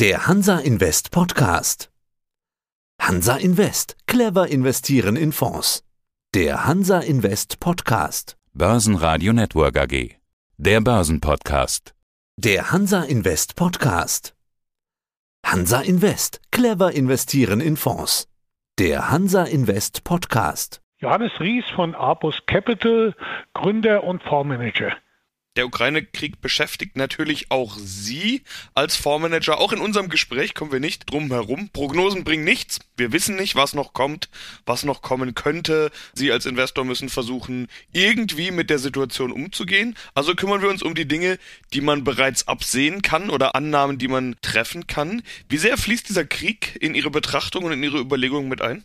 Der Hansa Invest Podcast. Hansa Invest. Clever investieren in Fonds. Der Hansa Invest Podcast. Börsenradio Network AG. Der Börsenpodcast. Der Hansa Invest Podcast. Hansa Invest. Clever investieren in Fonds. Der Hansa Invest Podcast. Johannes Ries von Apus Capital, Gründer und Fondsmanager. Der Ukraine-Krieg beschäftigt natürlich auch Sie als Fondsmanager. Auch in unserem Gespräch kommen wir nicht drum herum. Prognosen bringen nichts. Wir wissen nicht, was noch kommt, was noch kommen könnte. Sie als Investor müssen versuchen, irgendwie mit der Situation umzugehen. Also kümmern wir uns um die Dinge, die man bereits absehen kann oder Annahmen, die man treffen kann. Wie sehr fließt dieser Krieg in Ihre Betrachtung und in Ihre Überlegungen mit ein?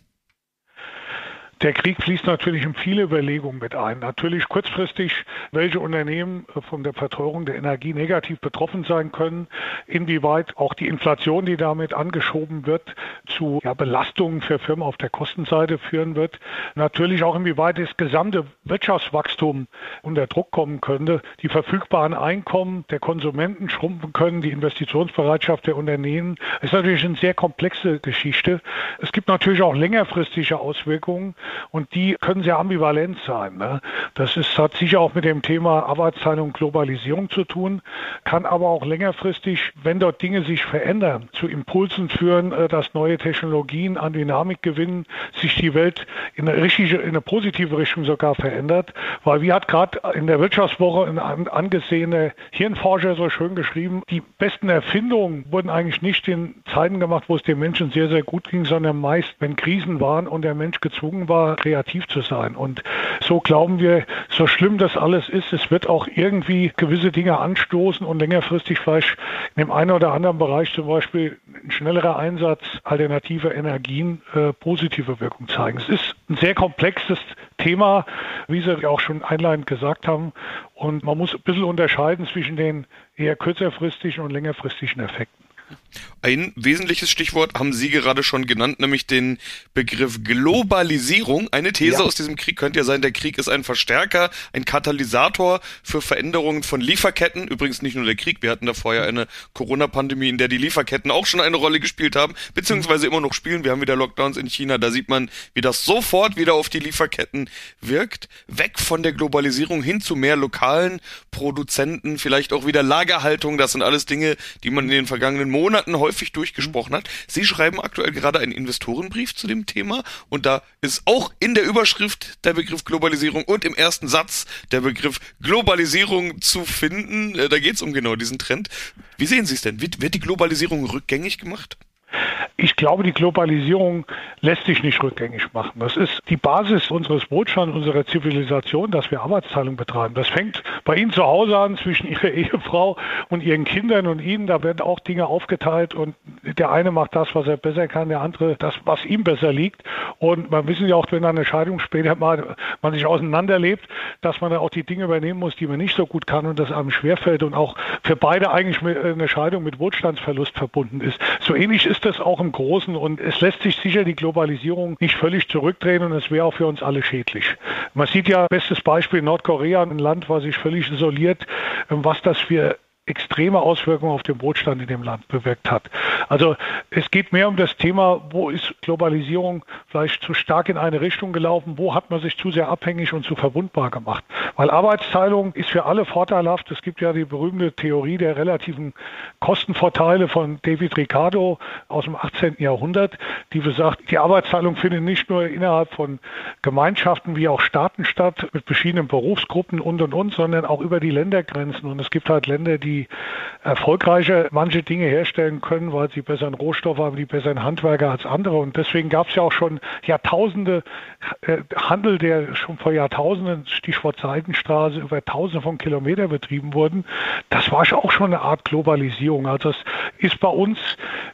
Der Krieg fließt natürlich in viele Überlegungen mit ein. Natürlich kurzfristig, welche Unternehmen von der Verteuerung der Energie negativ betroffen sein können, inwieweit auch die Inflation, die damit angeschoben wird, zu ja, Belastungen für Firmen auf der Kostenseite führen wird. Natürlich auch inwieweit das gesamte Wirtschaftswachstum unter Druck kommen könnte, die verfügbaren Einkommen der Konsumenten schrumpfen können, die Investitionsbereitschaft der Unternehmen. Das ist natürlich eine sehr komplexe Geschichte. Es gibt natürlich auch längerfristige Auswirkungen und die können sehr ambivalent sein. Ne? Das ist, hat sicher auch mit dem Thema Arbeitsteilung und Globalisierung zu tun, kann aber auch längerfristig, wenn dort Dinge sich verändern, zu Impulsen führen, äh, dass neue Technologien an Dynamik gewinnen, sich die Welt in eine, richtige, in eine positive Richtung sogar verändert. Weil wie hat gerade in der Wirtschaftswoche ein angesehener Hirnforscher so schön geschrieben, die besten Erfindungen wurden eigentlich nicht in Zeiten gemacht, wo es den Menschen sehr, sehr gut ging, sondern meist, wenn Krisen waren und der Mensch gezwungen war, kreativ zu sein. Und so glauben wir, so schlimm das alles ist, es wird auch irgendwie gewisse Dinge anstoßen und längerfristig vielleicht in dem einen oder anderen Bereich zum Beispiel ein schnellerer Einsatz alternativer Energien äh, positive Wirkung zeigen. Es ist ein sehr komplexes Thema, wie Sie auch schon einleitend gesagt haben. Und man muss ein bisschen unterscheiden zwischen den eher kürzerfristigen und längerfristigen Effekten. Ein wesentliches Stichwort haben Sie gerade schon genannt, nämlich den Begriff Globalisierung. Eine These ja. aus diesem Krieg könnte ja sein, der Krieg ist ein Verstärker, ein Katalysator für Veränderungen von Lieferketten. Übrigens nicht nur der Krieg, wir hatten da vorher eine Corona-Pandemie, in der die Lieferketten auch schon eine Rolle gespielt haben, beziehungsweise immer noch spielen. Wir haben wieder Lockdowns in China, da sieht man, wie das sofort wieder auf die Lieferketten wirkt. Weg von der Globalisierung hin zu mehr lokalen Produzenten, vielleicht auch wieder Lagerhaltung. Das sind alles Dinge, die man in den vergangenen Monaten häufig durchgesprochen hat. Sie schreiben aktuell gerade einen Investorenbrief zu dem Thema und da ist auch in der Überschrift der Begriff Globalisierung und im ersten Satz der Begriff Globalisierung zu finden. Äh, da geht es um genau diesen Trend. Wie sehen Sie es denn? Wird, wird die Globalisierung rückgängig gemacht? Ich glaube, die Globalisierung lässt sich nicht rückgängig machen. Das ist die Basis unseres Wohlstands, unserer Zivilisation, dass wir Arbeitsteilung betreiben. Das fängt bei Ihnen zu Hause an, zwischen Ihrer Ehefrau und Ihren Kindern und Ihnen. Da werden auch Dinge aufgeteilt und der eine macht das, was er besser kann, der andere das, was ihm besser liegt. Und man wissen ja auch, wenn eine Scheidung später mal man sich auseinanderlebt, dass man dann auch die Dinge übernehmen muss, die man nicht so gut kann und das einem schwerfällt und auch für beide eigentlich eine Scheidung mit Wohlstandsverlust verbunden ist. So ähnlich ist das auch im Großen und es lässt sich sicher die Globalisierung nicht völlig zurückdrehen und es wäre auch für uns alle schädlich. Man sieht ja, bestes Beispiel Nordkorea, ein Land, was sich völlig isoliert, was das für extreme Auswirkungen auf den Wohlstand in dem Land bewirkt hat. Also es geht mehr um das Thema, wo ist Globalisierung vielleicht zu stark in eine Richtung gelaufen, wo hat man sich zu sehr abhängig und zu verwundbar gemacht. Weil Arbeitsteilung ist für alle vorteilhaft. Es gibt ja die berühmte Theorie der relativen Kostenvorteile von David Ricardo aus dem 18. Jahrhundert, die besagt, die Arbeitsteilung findet nicht nur innerhalb von Gemeinschaften wie auch Staaten statt, mit verschiedenen Berufsgruppen und und und, sondern auch über die Ländergrenzen. Und es gibt halt Länder, die die erfolgreicher manche Dinge herstellen können, weil sie besseren Rohstoff haben, die besseren Handwerker als andere. Und deswegen gab es ja auch schon Jahrtausende äh, Handel, der schon vor Jahrtausenden, Stichwort Seidenstraße, über Tausende von Kilometern betrieben wurden. Das war auch schon eine Art Globalisierung. Also das ist bei uns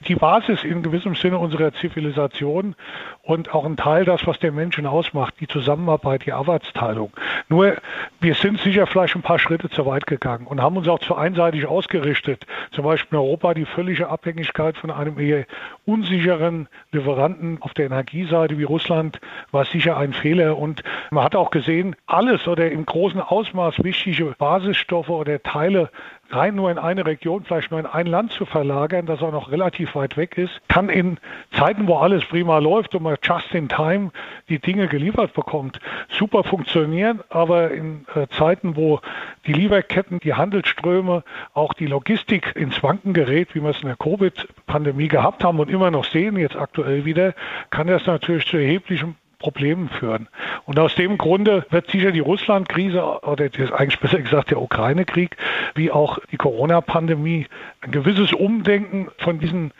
die Basis in gewissem Sinne unserer Zivilisation und auch ein Teil das, was den Menschen ausmacht, die Zusammenarbeit, die Arbeitsteilung. Nur wir sind sicher vielleicht ein paar Schritte zu weit gegangen und haben uns auch zu einseitig ausgerichtet. Zum Beispiel in Europa die völlige Abhängigkeit von einem eher unsicheren Lieferanten auf der Energieseite wie Russland war sicher ein Fehler. Und man hat auch gesehen, alles oder im großen Ausmaß wichtige Basisstoffe oder Teile rein nur in eine Region, vielleicht nur in ein Land zu verlagern, das auch noch relativ weit weg ist, kann in Zeiten, wo alles prima läuft und man just in time die Dinge geliefert bekommt, super funktionieren. Aber in äh, Zeiten, wo die Lieferketten, die Handelsströme, auch die Logistik ins Wanken gerät, wie wir es in der Covid-Pandemie gehabt haben und immer noch sehen, jetzt aktuell wieder, kann das natürlich zu erheblichen Problemen führen. Und aus dem Grunde wird sicher die Russland-Krise oder das eigentlich besser gesagt der Ukraine-Krieg, wie auch die Corona-Pandemie, ein gewisses Umdenken von diesen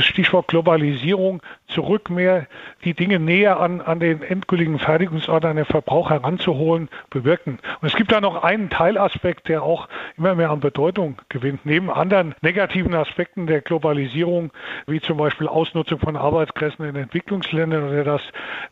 Stichwort Globalisierung zurück mehr die Dinge näher an, an den endgültigen Fertigungsort, an den Verbrauch heranzuholen, bewirken. Und es gibt da noch einen Teilaspekt, der auch immer mehr an Bedeutung gewinnt. Neben anderen negativen Aspekten der Globalisierung, wie zum Beispiel Ausnutzung von Arbeitskräften in Entwicklungsländern oder dass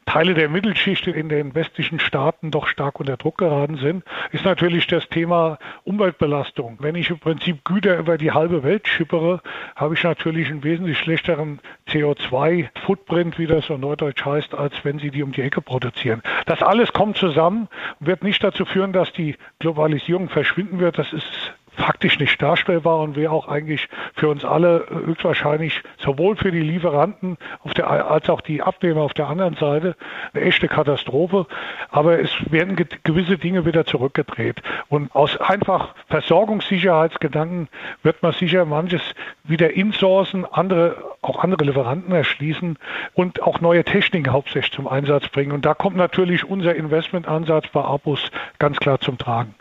Teile der Mittelschicht in den westlichen Staaten doch stark unter Druck geraten sind, ist natürlich das Thema Umweltbelastung. Wenn ich im Prinzip Güter über die halbe Welt schippere, habe ich natürlich einen wesentlich schlechteren CO2-Footprint, wie das so neudeutsch heißt, als wenn sie die um die Ecke produzieren. Das alles kommt zusammen wird nicht dazu führen, dass die Globalisierung verschwinden wird. Das ist faktisch nicht darstellbar und wäre auch eigentlich für uns alle höchstwahrscheinlich sowohl für die Lieferanten auf der, als auch die Abnehmer auf der anderen Seite eine echte Katastrophe. Aber es werden gewisse Dinge wieder zurückgedreht. Und aus einfach Versorgungssicherheitsgedanken wird man sicher manches wieder insourcen, andere, auch andere Lieferanten erschließen und auch neue Techniken hauptsächlich zum Einsatz bringen. Und da kommt natürlich unser Investmentansatz bei Abus ganz klar zum Tragen.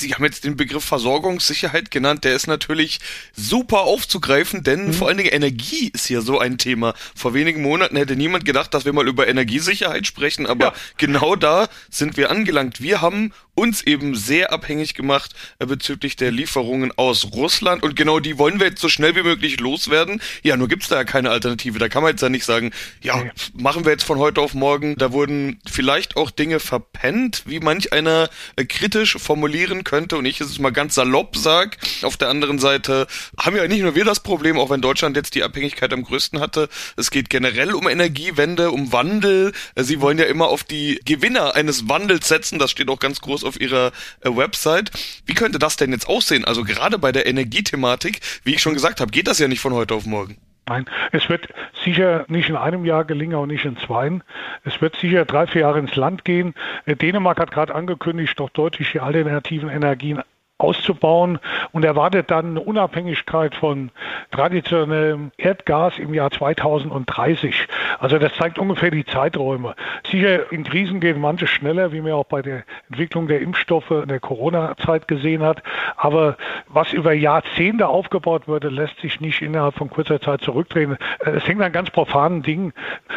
Sie haben jetzt den Begriff Versorgungssicherheit genannt, der ist natürlich super aufzugreifen, denn mhm. vor allen Dingen Energie ist hier so ein Thema. Vor wenigen Monaten hätte niemand gedacht, dass wir mal über Energiesicherheit sprechen, aber ja. genau da sind wir angelangt. Wir haben uns eben sehr abhängig gemacht äh, bezüglich der Lieferungen aus Russland und genau die wollen wir jetzt so schnell wie möglich loswerden. Ja, nur gibt's da ja keine Alternative. Da kann man jetzt ja nicht sagen, ja, machen wir jetzt von heute auf morgen. Da wurden vielleicht auch Dinge verpennt, wie manch einer äh, kritisch formulieren könnte und ich es mal ganz salopp sag. Auf der anderen Seite haben ja nicht nur wir das Problem, auch wenn Deutschland jetzt die Abhängigkeit am größten hatte. Es geht generell um Energiewende, um Wandel. Äh, sie wollen ja immer auf die Gewinner eines Wandels setzen. Das steht auch ganz groß auf auf ihrer äh, Website. Wie könnte das denn jetzt aussehen? Also gerade bei der Energiethematik, wie ich schon gesagt habe, geht das ja nicht von heute auf morgen. Nein, es wird sicher nicht in einem Jahr gelingen, auch nicht in zwei. Es wird sicher drei, vier Jahre ins Land gehen. Äh, Dänemark hat gerade angekündigt, doch deutlich die alternativen Energien auszubauen und erwartet dann eine Unabhängigkeit von traditionellem Erdgas im Jahr 2030. Also das zeigt ungefähr die Zeiträume. Sicher, in Krisen gehen manche schneller, wie man auch bei der Entwicklung der Impfstoffe in der Corona-Zeit gesehen hat. Aber was über Jahrzehnte aufgebaut wurde, lässt sich nicht innerhalb von kurzer Zeit zurückdrehen. Es hängt an ganz profanen Dingen.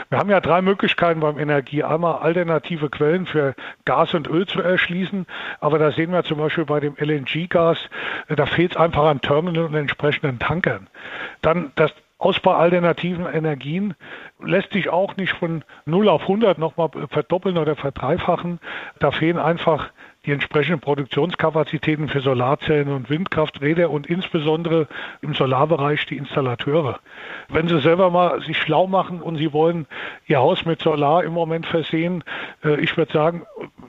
Wir haben ja drei Möglichkeiten beim Energie. Einmal alternative Quellen für Gas und Öl zu erschließen. Aber da sehen wir zum Beispiel bei dem LNG LNG-Gas, da fehlt es einfach an Terminal und entsprechenden Tankern. Dann das Ausbau alternativen Energien lässt sich auch nicht von 0 auf 100 nochmal verdoppeln oder verdreifachen. Da fehlen einfach die entsprechenden Produktionskapazitäten für Solarzellen und Windkrafträder und insbesondere im Solarbereich die Installateure. Wenn Sie selber mal sich schlau machen und Sie wollen Ihr Haus mit Solar im Moment versehen, äh, ich würde sagen,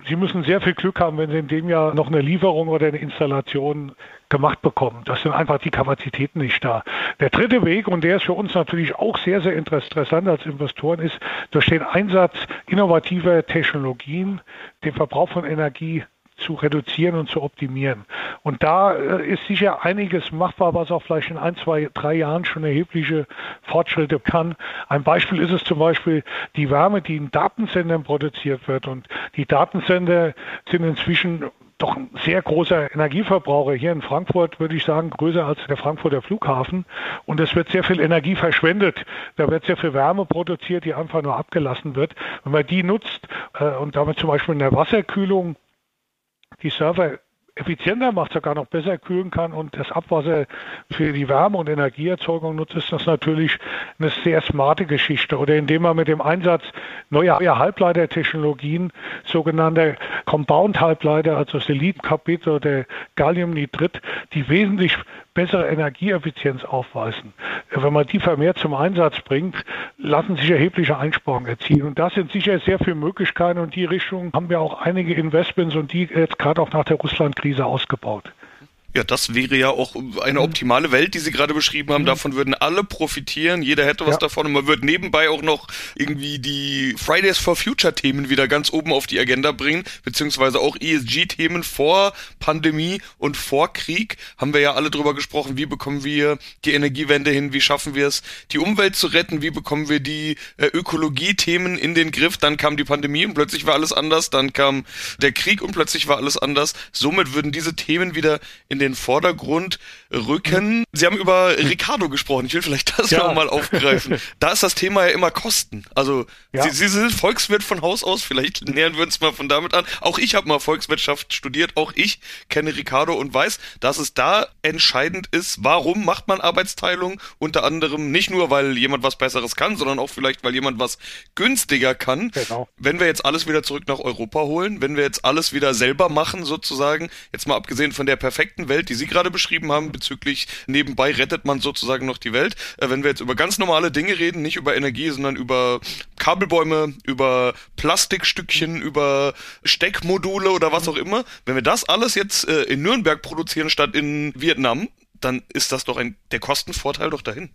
Sie müssen sehr viel Glück haben, wenn Sie in dem Jahr noch eine Lieferung oder eine Installation gemacht bekommen. Das sind einfach die Kapazitäten nicht da. Der dritte Weg, und der ist für uns natürlich auch sehr, sehr interessant als Investoren, ist durch den Einsatz innovativer Technologien den Verbrauch von Energie zu reduzieren und zu optimieren. Und da äh, ist sicher einiges machbar, was auch vielleicht in ein, zwei, drei Jahren schon erhebliche Fortschritte kann. Ein Beispiel ist es zum Beispiel die Wärme, die in Datensendern produziert wird. Und die Datensender sind inzwischen doch ein sehr großer Energieverbraucher. Hier in Frankfurt würde ich sagen, größer als der Frankfurter Flughafen. Und es wird sehr viel Energie verschwendet. Da wird sehr viel Wärme produziert, die einfach nur abgelassen wird. Wenn man die nutzt äh, und damit zum Beispiel in der Wasserkühlung die Server effizienter macht, sogar noch besser kühlen kann und das Abwasser für die Wärme- und Energieerzeugung nutzt, ist das natürlich eine sehr smarte Geschichte. Oder indem man mit dem Einsatz neuer Halbleitertechnologien, sogenannte Compound-Halbleiter, also Silicon-Carbid oder Galliumnitrit, die wesentlich bessere Energieeffizienz aufweisen. Wenn man die vermehrt zum Einsatz bringt, lassen sich erhebliche Einsparungen erzielen. Und das sind sicher sehr viele Möglichkeiten und die Richtung haben wir auch einige Investments und die jetzt gerade auch nach der Russland-Krise ausgebaut. Ja, das wäre ja auch eine mhm. optimale Welt, die Sie gerade beschrieben haben. Mhm. Davon würden alle profitieren. Jeder hätte was ja. davon und man würde nebenbei auch noch irgendwie die Fridays for Future Themen wieder ganz oben auf die Agenda bringen, beziehungsweise auch ESG-Themen vor Pandemie und vor Krieg. Haben wir ja alle drüber gesprochen. Wie bekommen wir die Energiewende hin? Wie schaffen wir es, die Umwelt zu retten? Wie bekommen wir die äh, Ökologie-Themen in den Griff? Dann kam die Pandemie und plötzlich war alles anders. Dann kam der Krieg und plötzlich war alles anders. Somit würden diese Themen wieder in den Vordergrund rücken. Sie haben über Ricardo gesprochen. Ich will vielleicht das ja. nochmal aufgreifen. Da ist das Thema ja immer Kosten. Also ja. Sie, Sie sind Volkswirt von Haus aus. Vielleicht nähern wir uns mal von damit an. Auch ich habe mal Volkswirtschaft studiert. Auch ich kenne Ricardo und weiß, dass es da entscheidend ist, warum macht man Arbeitsteilung? Unter anderem nicht nur, weil jemand was Besseres kann, sondern auch vielleicht, weil jemand was günstiger kann. Genau. Wenn wir jetzt alles wieder zurück nach Europa holen, wenn wir jetzt alles wieder selber machen sozusagen, jetzt mal abgesehen von der perfekten Welt, die Sie gerade beschrieben haben, bezüglich nebenbei rettet man sozusagen noch die Welt. Äh, wenn wir jetzt über ganz normale Dinge reden, nicht über Energie, sondern über Kabelbäume, über Plastikstückchen, über Steckmodule oder was auch immer, wenn wir das alles jetzt äh, in Nürnberg produzieren statt in Vietnam, dann ist das doch ein, der Kostenvorteil doch dahin.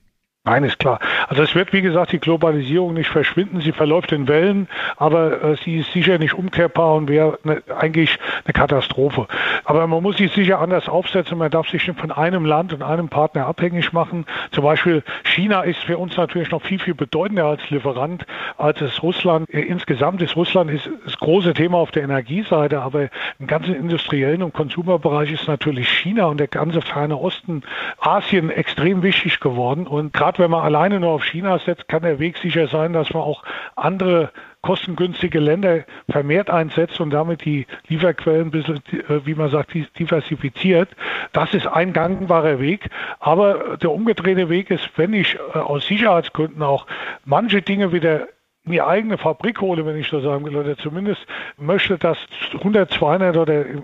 Nein, ist klar. Also es wird, wie gesagt, die Globalisierung nicht verschwinden. Sie verläuft in Wellen, aber äh, sie ist sicher nicht umkehrbar und wäre ne, eigentlich eine Katastrophe. Aber man muss sich sicher anders aufsetzen. Man darf sich nicht von einem Land und einem Partner abhängig machen. Zum Beispiel China ist für uns natürlich noch viel, viel bedeutender als Lieferant, als es Russland. Äh, insgesamt ist Russland ist das große Thema auf der Energieseite, aber im ganzen industriellen und Konsumerbereich ist natürlich China und der ganze ferne Osten, Asien extrem wichtig geworden. Und gerade wenn man alleine nur auf China setzt, kann der Weg sicher sein, dass man auch andere kostengünstige Länder vermehrt einsetzt und damit die Lieferquellen ein bisschen, äh, wie man sagt, diversifiziert. Das ist ein gangbarer Weg. Aber der umgedrehte Weg ist, wenn ich äh, aus Sicherheitsgründen auch manche Dinge wieder die eigene Fabrik hole, wenn ich so sagen will, oder zumindest möchte, dass 100, 200 oder im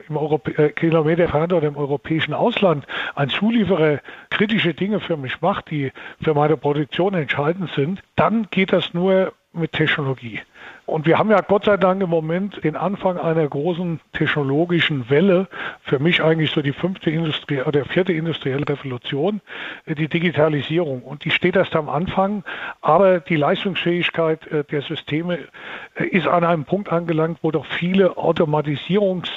äh, Kilometer entfernt oder im europäischen Ausland ein Zulieferer kritische Dinge für mich macht, die für meine Produktion entscheidend sind, dann geht das nur mit Technologie. Und wir haben ja Gott sei Dank im Moment den Anfang einer großen technologischen Welle. Für mich eigentlich so die fünfte Industrie oder vierte industrielle Revolution, äh, die Digitalisierung. Und die steht erst am Anfang. Aber die Leistungsfähigkeit äh, der Systeme äh, ist an einem Punkt angelangt, wo doch viele Automatisierungs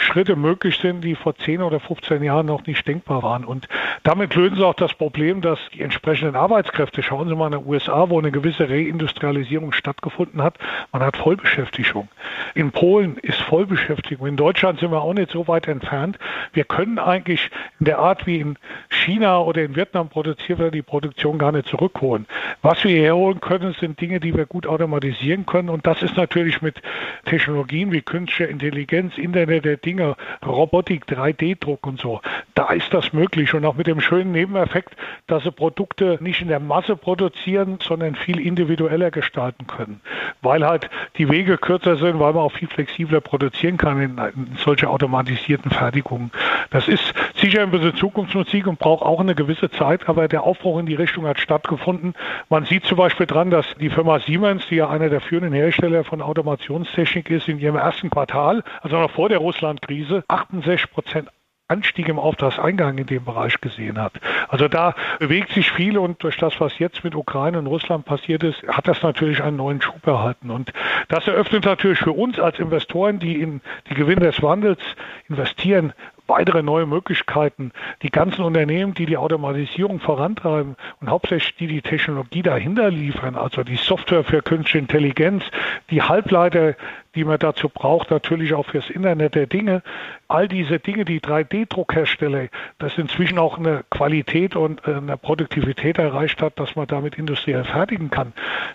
Schritte möglich sind, die vor 10 oder 15 Jahren noch nicht denkbar waren. Und damit lösen sie auch das Problem, dass die entsprechenden Arbeitskräfte, schauen Sie mal in den USA, wo eine gewisse Reindustrialisierung stattgefunden hat, man hat Vollbeschäftigung. In Polen ist Vollbeschäftigung. In Deutschland sind wir auch nicht so weit entfernt. Wir können eigentlich in der Art, wie in China oder in Vietnam produziert wird, die Produktion gar nicht zurückholen. Was wir herholen können, sind Dinge, die wir gut automatisieren können. Und das ist natürlich mit Technologien wie künstliche Intelligenz, Internet der Dinge, Robotik, 3D-Druck und so. Da ist das möglich und auch mit dem schönen Nebeneffekt, dass sie Produkte nicht in der Masse produzieren, sondern viel individueller gestalten können, weil halt die Wege kürzer sind, weil man auch viel flexibler produzieren kann in, in solche automatisierten Fertigungen. Das ist sicher ein bisschen Zukunftsmusik und braucht auch eine gewisse Zeit, aber der Aufbruch in die Richtung hat stattgefunden. Man sieht zum Beispiel dran, dass die Firma Siemens, die ja einer der führenden Hersteller von Automationstechnik ist, in ihrem ersten Quartal, also noch vor der Russland Krise 68 Prozent Anstieg im Auftragseingang in dem Bereich gesehen hat. Also da bewegt sich viel und durch das, was jetzt mit Ukraine und Russland passiert ist, hat das natürlich einen neuen Schub erhalten. Und das eröffnet natürlich für uns als Investoren, die in die Gewinne des Wandels investieren, weitere neue Möglichkeiten. Die ganzen Unternehmen, die die Automatisierung vorantreiben und hauptsächlich die die Technologie dahinter liefern, also die Software für künstliche Intelligenz, die Halbleiter, die man dazu braucht, natürlich auch fürs Internet der Dinge. All diese Dinge, die 3D-Druckhersteller, das inzwischen auch eine Qualität und äh, eine Produktivität erreicht hat, dass man damit industriell fertigen kann.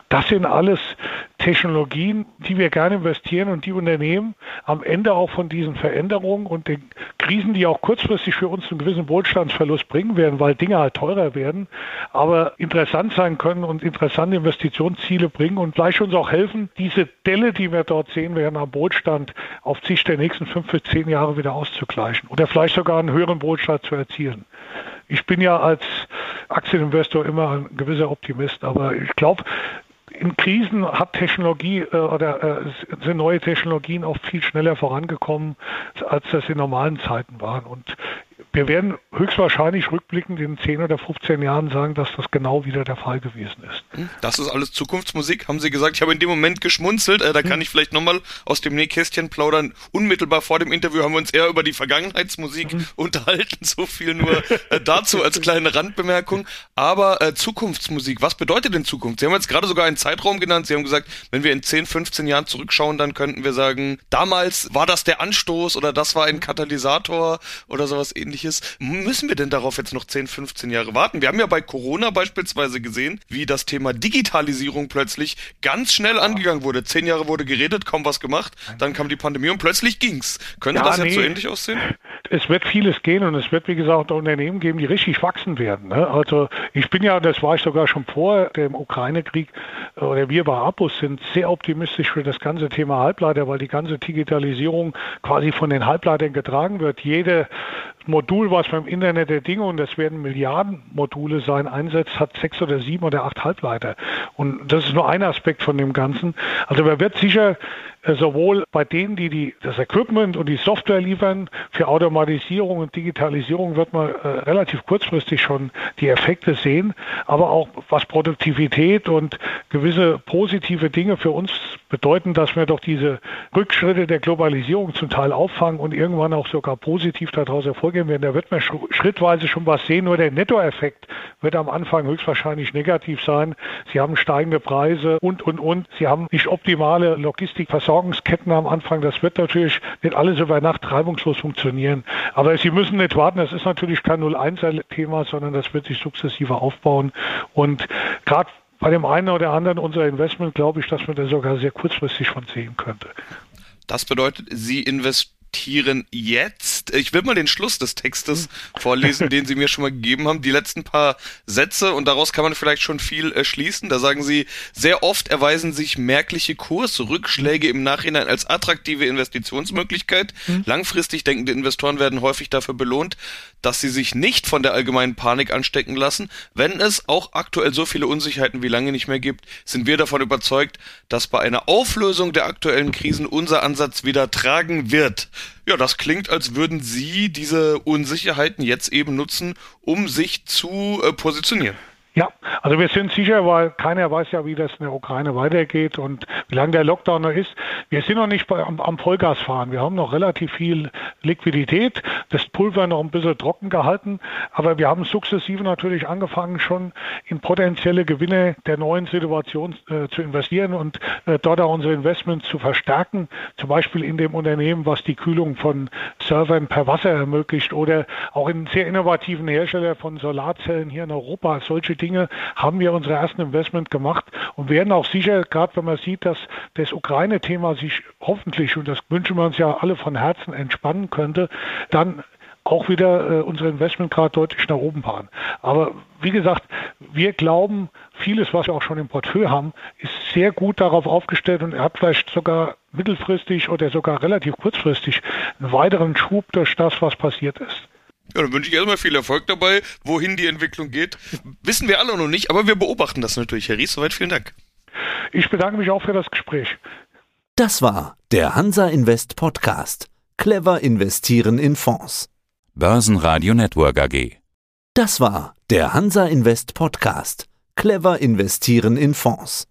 Das sind alles Technologien, die wir gerne investieren und die Unternehmen am Ende auch von diesen Veränderungen und den Krisen, die auch kurzfristig für uns einen gewissen Wohlstandsverlust bringen werden, weil Dinge halt teurer werden, aber interessant sein können und interessante Investitionsziele bringen und gleich uns auch helfen, diese Delle, die wir dort sehen, werden am Wohlstand auf Sicht der nächsten fünf bis zehn Jahre wieder auszugleichen oder vielleicht sogar einen höheren Wohlstand zu erzielen. Ich bin ja als Aktieninvestor immer ein gewisser Optimist, aber ich glaube, in Krisen hat Technologie äh, oder äh, sind neue Technologien auch viel schneller vorangekommen, als das in normalen Zeiten waren. Und wir werden höchstwahrscheinlich rückblickend in 10 oder 15 Jahren sagen, dass das genau wieder der Fall gewesen ist. Hm, das ist alles Zukunftsmusik, haben Sie gesagt. Ich habe in dem Moment geschmunzelt. Äh, da kann hm. ich vielleicht nochmal aus dem Nähkästchen plaudern. Unmittelbar vor dem Interview haben wir uns eher über die Vergangenheitsmusik hm. unterhalten. So viel nur äh, dazu als kleine Randbemerkung. Aber äh, Zukunftsmusik, was bedeutet denn Zukunft? Sie haben jetzt gerade sogar einen Zeitraum genannt. Sie haben gesagt, wenn wir in 10, 15 Jahren zurückschauen, dann könnten wir sagen, damals war das der Anstoß oder das war ein Katalysator oder sowas ähnliches. Müssen wir denn darauf jetzt noch 10, 15 Jahre warten? Wir haben ja bei Corona beispielsweise gesehen, wie das Thema Digitalisierung plötzlich ganz schnell angegangen wurde. Zehn Jahre wurde geredet, kaum was gemacht, dann kam die Pandemie und plötzlich ging's. Könnte ja, das jetzt nee. so ähnlich aussehen? Es wird vieles gehen und es wird, wie gesagt, Unternehmen geben, die richtig wachsen werden. Ne? Also ich bin ja, das war ich sogar schon vor dem Ukraine-Krieg, oder wir bei Apus sind sehr optimistisch für das ganze Thema Halbleiter, weil die ganze Digitalisierung quasi von den Halbleitern getragen wird. Jede Modul, was beim Internet der Dinge, und das werden Milliarden Module sein, einsetzt, hat sechs oder sieben oder acht Halbleiter. Und das ist nur ein Aspekt von dem Ganzen. Also man wird sicher sowohl bei denen, die, die das Equipment und die Software liefern, für Automatisierung und Digitalisierung wird man äh, relativ kurzfristig schon die Effekte sehen, aber auch was Produktivität und gewisse positive Dinge für uns bedeuten, dass wir doch diese Rückschritte der Globalisierung zum Teil auffangen und irgendwann auch sogar positiv daraus hervorgehen werden. Da wird man schrittweise schon was sehen, nur der Nettoeffekt wird am Anfang höchstwahrscheinlich negativ sein. Sie haben steigende Preise und, und, und. Sie haben nicht optimale Logistikversorgung Versorgungsketten am Anfang, das wird natürlich nicht alles über Nacht reibungslos funktionieren. Aber Sie müssen nicht warten, das ist natürlich kein 0-1-Thema, sondern das wird sich sukzessive aufbauen. Und gerade bei dem einen oder anderen unserer Investment glaube ich, dass man da sogar sehr kurzfristig von sehen könnte. Das bedeutet, Sie investieren zitieren jetzt. Ich will mal den Schluss des Textes vorlesen, den Sie mir schon mal gegeben haben. Die letzten paar Sätze und daraus kann man vielleicht schon viel äh, schließen. Da sagen Sie, sehr oft erweisen sich merkliche Kursrückschläge im Nachhinein als attraktive Investitionsmöglichkeit. Mhm. Langfristig denkende Investoren werden häufig dafür belohnt, dass sie sich nicht von der allgemeinen Panik anstecken lassen. Wenn es auch aktuell so viele Unsicherheiten wie lange nicht mehr gibt, sind wir davon überzeugt, dass bei einer Auflösung der aktuellen Krisen unser Ansatz wieder tragen wird. Ja, das klingt, als würden Sie diese Unsicherheiten jetzt eben nutzen, um sich zu äh, positionieren. Ja, also wir sind sicher, weil keiner weiß ja, wie das in der Ukraine weitergeht und wie lange der Lockdown noch ist. Wir sind noch nicht bei, am, am Vollgas fahren. Wir haben noch relativ viel Liquidität, das Pulver noch ein bisschen trocken gehalten, aber wir haben sukzessive natürlich angefangen, schon in potenzielle Gewinne der neuen Situation äh, zu investieren und äh, dort auch unsere Investments zu verstärken, zum Beispiel in dem Unternehmen, was die Kühlung von Servern per Wasser ermöglicht oder auch in sehr innovativen Hersteller von Solarzellen hier in Europa. Solche Dinge haben wir unsere ersten Investment gemacht und werden auch sicher, gerade wenn man sieht, dass das Ukraine-Thema sich hoffentlich, und das wünschen wir uns ja alle von Herzen, entspannen könnte, dann auch wieder äh, unsere Investmentgrad deutlich nach oben fahren. Aber wie gesagt, wir glauben, vieles, was wir auch schon im Portfolio haben, ist sehr gut darauf aufgestellt und er hat vielleicht sogar mittelfristig oder sogar relativ kurzfristig einen weiteren Schub durch das, was passiert ist. Ja, dann wünsche ich erstmal viel Erfolg dabei. Wohin die Entwicklung geht, wissen wir alle noch nicht, aber wir beobachten das natürlich. Herr Ries, soweit vielen Dank. Ich bedanke mich auch für das Gespräch. Das war der Hansa Invest Podcast. Clever investieren in Fonds. Börsenradio Network AG. Das war der Hansa Invest Podcast. Clever investieren in Fonds.